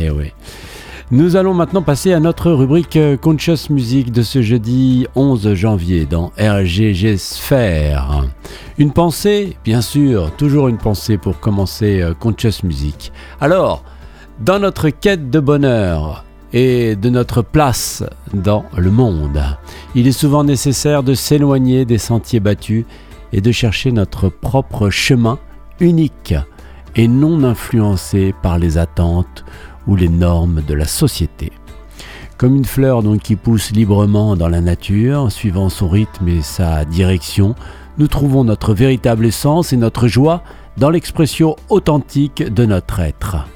Eh oui. Nous allons maintenant passer à notre rubrique euh, Conscious Music de ce jeudi 11 janvier dans RGG Sphere. Une pensée, bien sûr, toujours une pensée pour commencer euh, Conscious Music. Alors, dans notre quête de bonheur et de notre place dans le monde, il est souvent nécessaire de s'éloigner des sentiers battus et de chercher notre propre chemin unique et non influencé par les attentes ou les normes de la société. Comme une fleur donc qui pousse librement dans la nature, suivant son rythme et sa direction, nous trouvons notre véritable essence et notre joie dans l'expression authentique de notre être.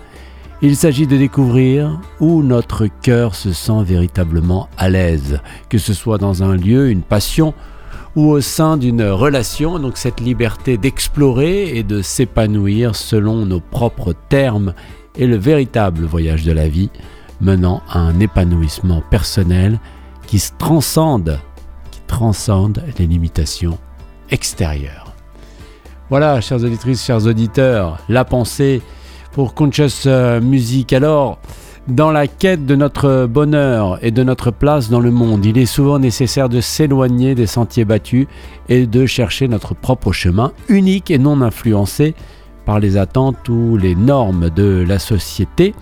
Il s'agit de découvrir où notre cœur se sent véritablement à l'aise, que ce soit dans un lieu, une passion ou au sein d'une relation, donc cette liberté d'explorer et de s'épanouir selon nos propres termes est le véritable voyage de la vie menant à un épanouissement personnel qui transcende, qui transcende les limitations extérieures. Voilà, chères auditrices, chers auditeurs, la pensée pour Conscious euh, Music. Alors, dans la quête de notre bonheur et de notre place dans le monde, il est souvent nécessaire de s'éloigner des sentiers battus et de chercher notre propre chemin, unique et non influencé par les attentes ou les normes de la société.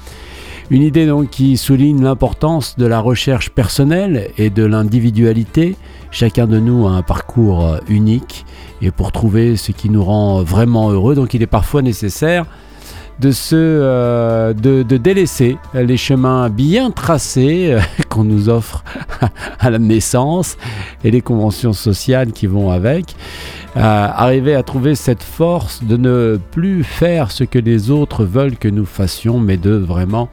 Une idée qui souligne l'importance de la recherche personnelle et de l'individualité. Chacun de nous a un parcours unique et pour trouver ce qui nous rend vraiment heureux, donc il est parfois nécessaire de, se, euh, délaisser les chemins bien tracés euh, qu'on nous offre à la naissance et les conventions sociales qui vont avec. Euh, arriver à trouver cette force de ne plus faire ce que les autres veulent que nous fassions, mais de vraiment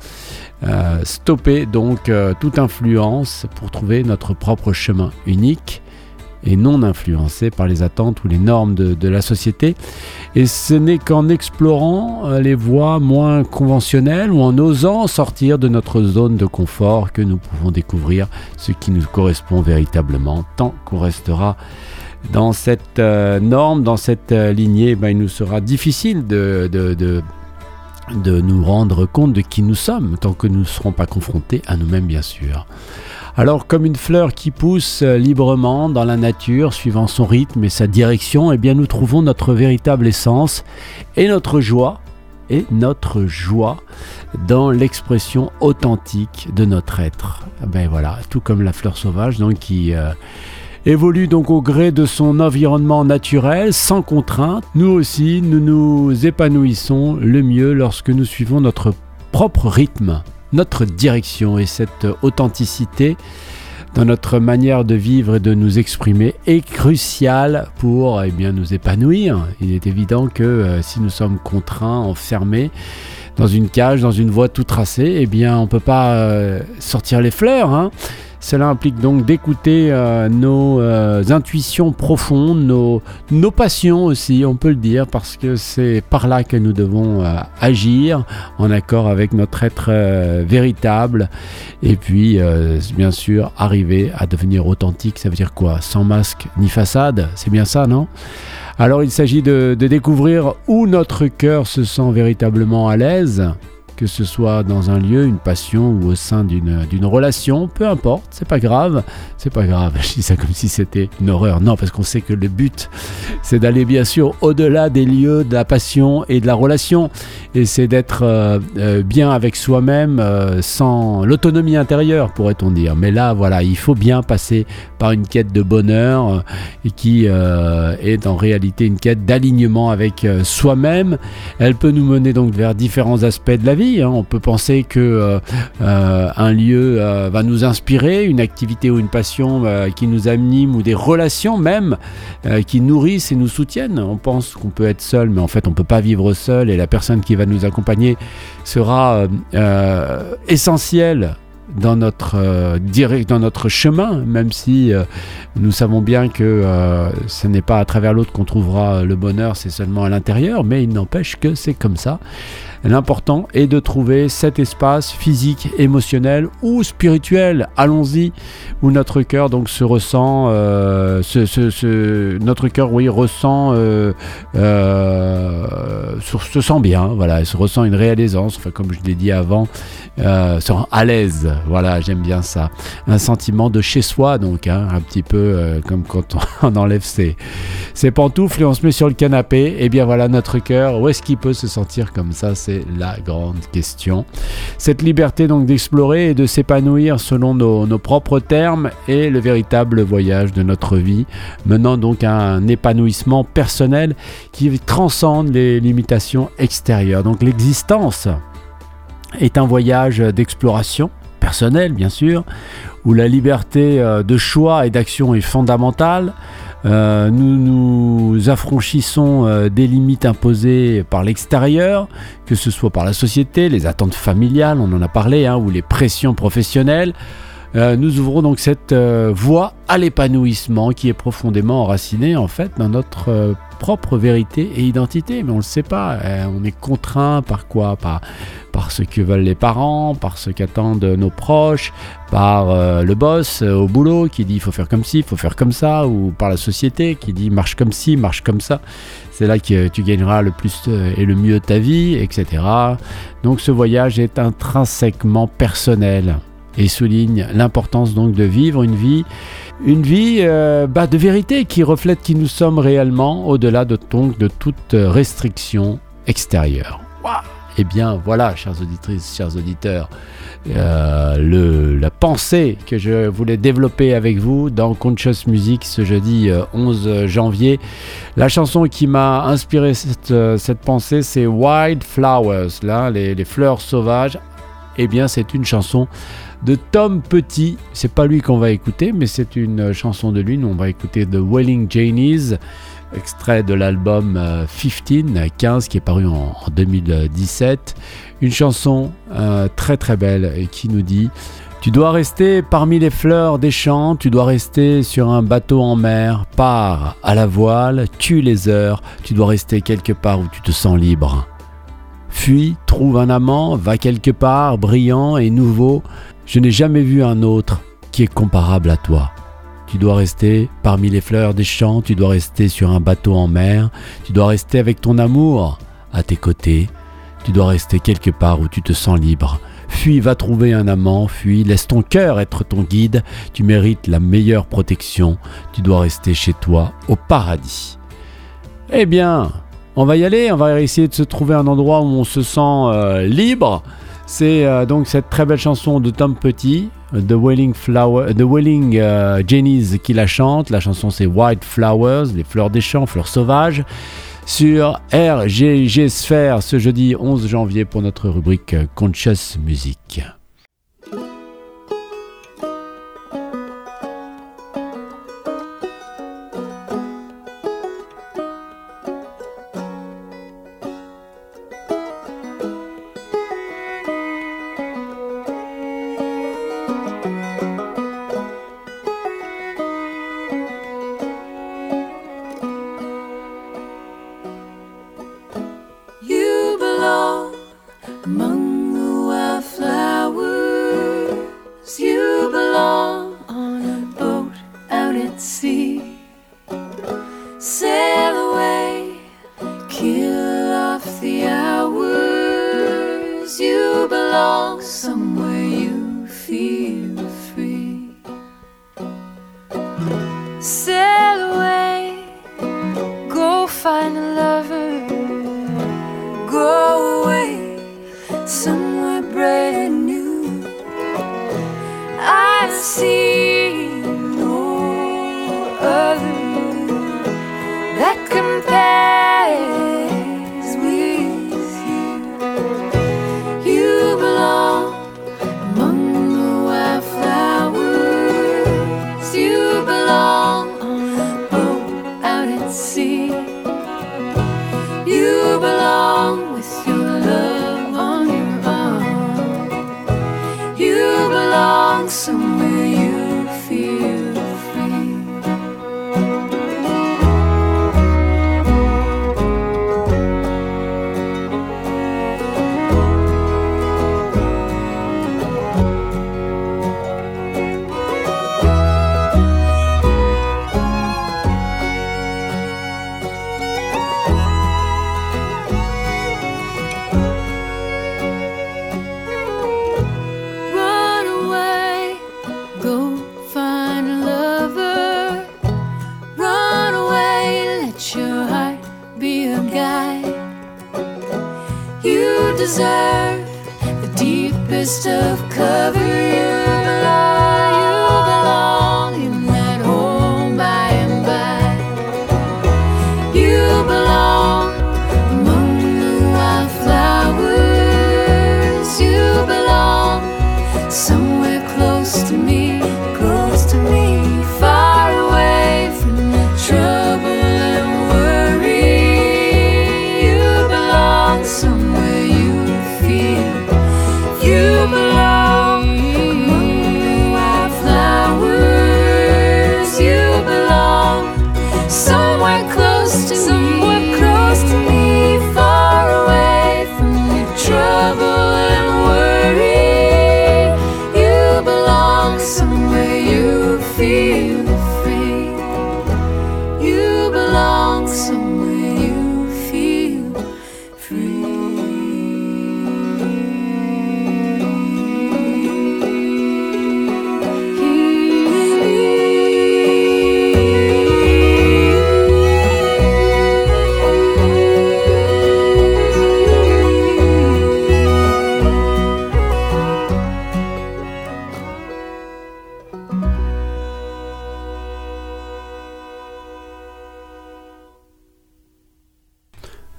stopper donc toute influence pour trouver notre propre chemin unique et non influencé par les attentes ou les normes de, la société. Et ce n'est qu'en explorant euh, les voies moins conventionnelles ou en osant sortir de notre zone de confort que nous pouvons découvrir ce qui nous correspond véritablement. Tant qu'on restera dans cette euh, norme, dans cette euh, lignée, ben, il nous sera difficile de, de, de nous rendre compte de qui nous sommes, tant que nous ne serons pas confrontés à nous-mêmes, bien sûr. Alors comme une fleur qui pousse euh, librement dans la nature, suivant son rythme et sa direction, eh bien nous trouvons notre véritable essence et notre joie et notre joie dans l'expression authentique de notre être. Eh ben voilà, tout comme la fleur sauvage donc qui euh, évolue donc au gré de son environnement naturel, sans contrainte. Nous aussi, nous nous épanouissons le mieux lorsque nous suivons notre propre rythme notre direction et cette authenticité dans notre manière de vivre et de nous exprimer est cruciale pour eh bien, nous épanouir. Il est évident que euh, si nous sommes contraints, enfermés dans une cage, dans une voie tout tracée, eh bien on ne peut pas euh, sortir les fleurs. Hein. Cela implique donc d'écouter euh, nos euh, intuitions profondes, nos, nos, passions aussi, on peut le dire, parce que c'est par là que nous devons euh, agir en accord avec notre être véritable. Et puis, bien sûr, arriver à devenir authentique, ça veut dire quoi? Sans masque ni façade, c'est bien ça, non? Alors il s'agit de, de découvrir où notre cœur se sent véritablement à l'aise que ce soit dans un lieu, une passion ou au sein d'une relation, peu importe, c'est pas grave, c'est pas grave, je dis ça comme si c'était une horreur, non, parce qu'on sait que le but, c'est d'aller bien sûr au-delà des lieux, de la passion et de la relation, et c'est d'être euh, euh, bien avec soi-même, euh, sans l'autonomie intérieure, pourrait-on dire. Mais là, voilà, il faut bien passer par une quête de bonheur, et qui est en réalité une quête d'alignement avec soi-même. Elle peut nous mener donc vers différents aspects de la vie, Hein. On peut penser que euh, euh, un lieu euh, va nous inspirer, une activité ou une passion qui nous anime ou des relations même qui nourrissent et nous soutiennent. On pense qu'on peut être seul, mais en fait on peut pas vivre seul et la personne qui va nous accompagner sera essentielle dans notre chemin, même si nous savons bien que ce n'est pas à travers l'autre qu'on trouvera le bonheur, c'est seulement à l'intérieur, mais il n'empêche que c'est comme ça. L'important est de trouver cet espace physique, émotionnel ou spirituel, allons-y, où notre cœur donc se ressent, euh, notre cœur oui ressent, euh, euh, se sent bien, voilà, se ressent une réalisance, enfin comme je l'ai dit avant, euh, à l'aise, voilà, j'aime bien ça, un sentiment de chez soi donc, hein, un petit peu comme quand on enlève ses, ses pantoufles et on se met sur le canapé, et eh bien voilà notre cœur, où est-ce qu'il peut se sentir comme ça, c'est la grande question. Cette liberté donc d'explorer et de s'épanouir selon nos, nos propres termes est le véritable voyage de notre vie, menant donc à un épanouissement personnel qui transcende les limitations extérieures. Donc l'existence est un voyage d'exploration personnelle bien sûr, où la liberté euh, de choix et d'action est fondamentale. Euh, nous nous affranchissons euh, des limites imposées par l'extérieur, que ce soit par la société, les attentes familiales, on en a parlé, hein, ou les pressions professionnelles. Euh, nous ouvrons donc cette voie à l'épanouissement qui est profondément enracinée en fait dans notre propre vérité et identité, mais on ne le sait pas. on est contraint par quoi? Par, par ce que veulent les parents, par ce qu'attendent nos proches, par le boss au boulot qui dit il faut faire comme ci, il faut faire comme ça, ou par la société qui dit marche comme ci, marche comme ça. C'est là que tu gagneras le plus et le mieux ta vie, etc. Donc ce voyage est intrinsèquement personnel et souligne l'importance donc de vivre une vie, une vie euh, bah, de vérité qui reflète qui nous sommes réellement au-delà de, toute restriction extérieure. Eh bien voilà, chères auditrices, chers auditeurs, euh, la pensée que je voulais développer avec vous dans Conscious Music ce jeudi 11 euh, janvier. La chanson qui m'a inspiré cette, cette pensée, c'est Wild Flowers, là, les, les fleurs sauvages. Eh bien, c'est une chanson de Tom Petit. C'est pas lui qu'on va écouter, mais c'est une chanson de lui. on va écouter The Welling Janies, extrait de l'album 15, euh, 15 qui est paru en, 2017. Une chanson euh, très très belle et qui nous dit tu dois rester parmi les fleurs des champs, tu dois rester sur un bateau en mer, pars à la voile, tue les heures, tu dois rester quelque part où tu te sens libre. Fuis, trouve un amant, va quelque part, brillant et nouveau, je n'ai jamais vu un autre qui est comparable à toi. Tu dois rester parmi les fleurs des champs, tu dois rester sur un bateau en mer, tu dois rester avec ton amour à tes côtés, tu dois rester quelque part où tu te sens libre. Fuis, va trouver un amant, fuis, laisse ton cœur être ton guide, tu mérites la meilleure protection, tu dois rester chez toi au paradis. Eh bien, on va y aller, on va essayer de se trouver un endroit où on se sent euh, libre. C'est euh, donc cette très belle chanson de Tom Petit, The Wailing, Flower, The Wailing euh, Jennies qui la chante. La chanson c'est White Flowers, les fleurs des champs, fleurs sauvages. Sur RGG Sphere ce jeudi 11 janvier pour notre rubrique Conscious Music. Among the wildflowers, you belong on a boat out at sea. Sail away, kill off the hours. You belong somewhere you feel free. Sail Someone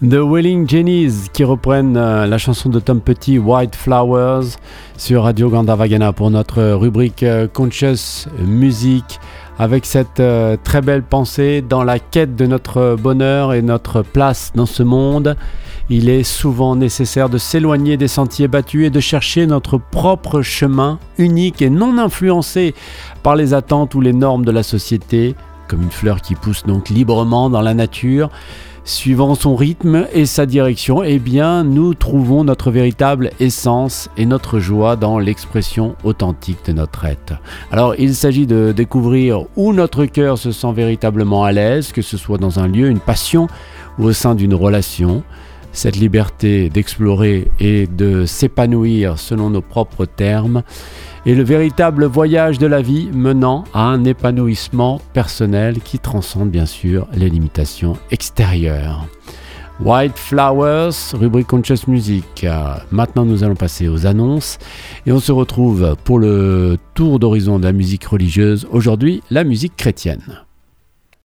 The Wailing Jennies qui reprennent euh, la chanson de Tom Petty, White Flowers, sur Radio Gandavagana pour notre rubrique euh, Conscious Music, avec cette euh, très belle pensée dans la quête de notre bonheur et notre place dans ce monde. Il est souvent nécessaire de s'éloigner des sentiers battus et de chercher notre propre chemin unique et non influencé par les attentes ou les normes de la société, comme une fleur qui pousse donc librement dans la nature. Suivant son rythme et sa direction, eh bien, nous trouvons notre véritable essence et notre joie dans l'expression authentique de notre être. Alors, il s'agit de découvrir où notre cœur se sent véritablement à l'aise, que ce soit dans un lieu, une passion ou au sein d'une relation. Cette liberté d'explorer et de s'épanouir selon nos propres termes est le véritable voyage de la vie menant à un épanouissement personnel qui transcende bien sûr les limitations extérieures. White Flowers, rubrique Conscious Music. Maintenant, nous allons passer aux annonces et on se retrouve pour le tour d'horizon de la musique religieuse. Aujourd'hui, la musique chrétienne.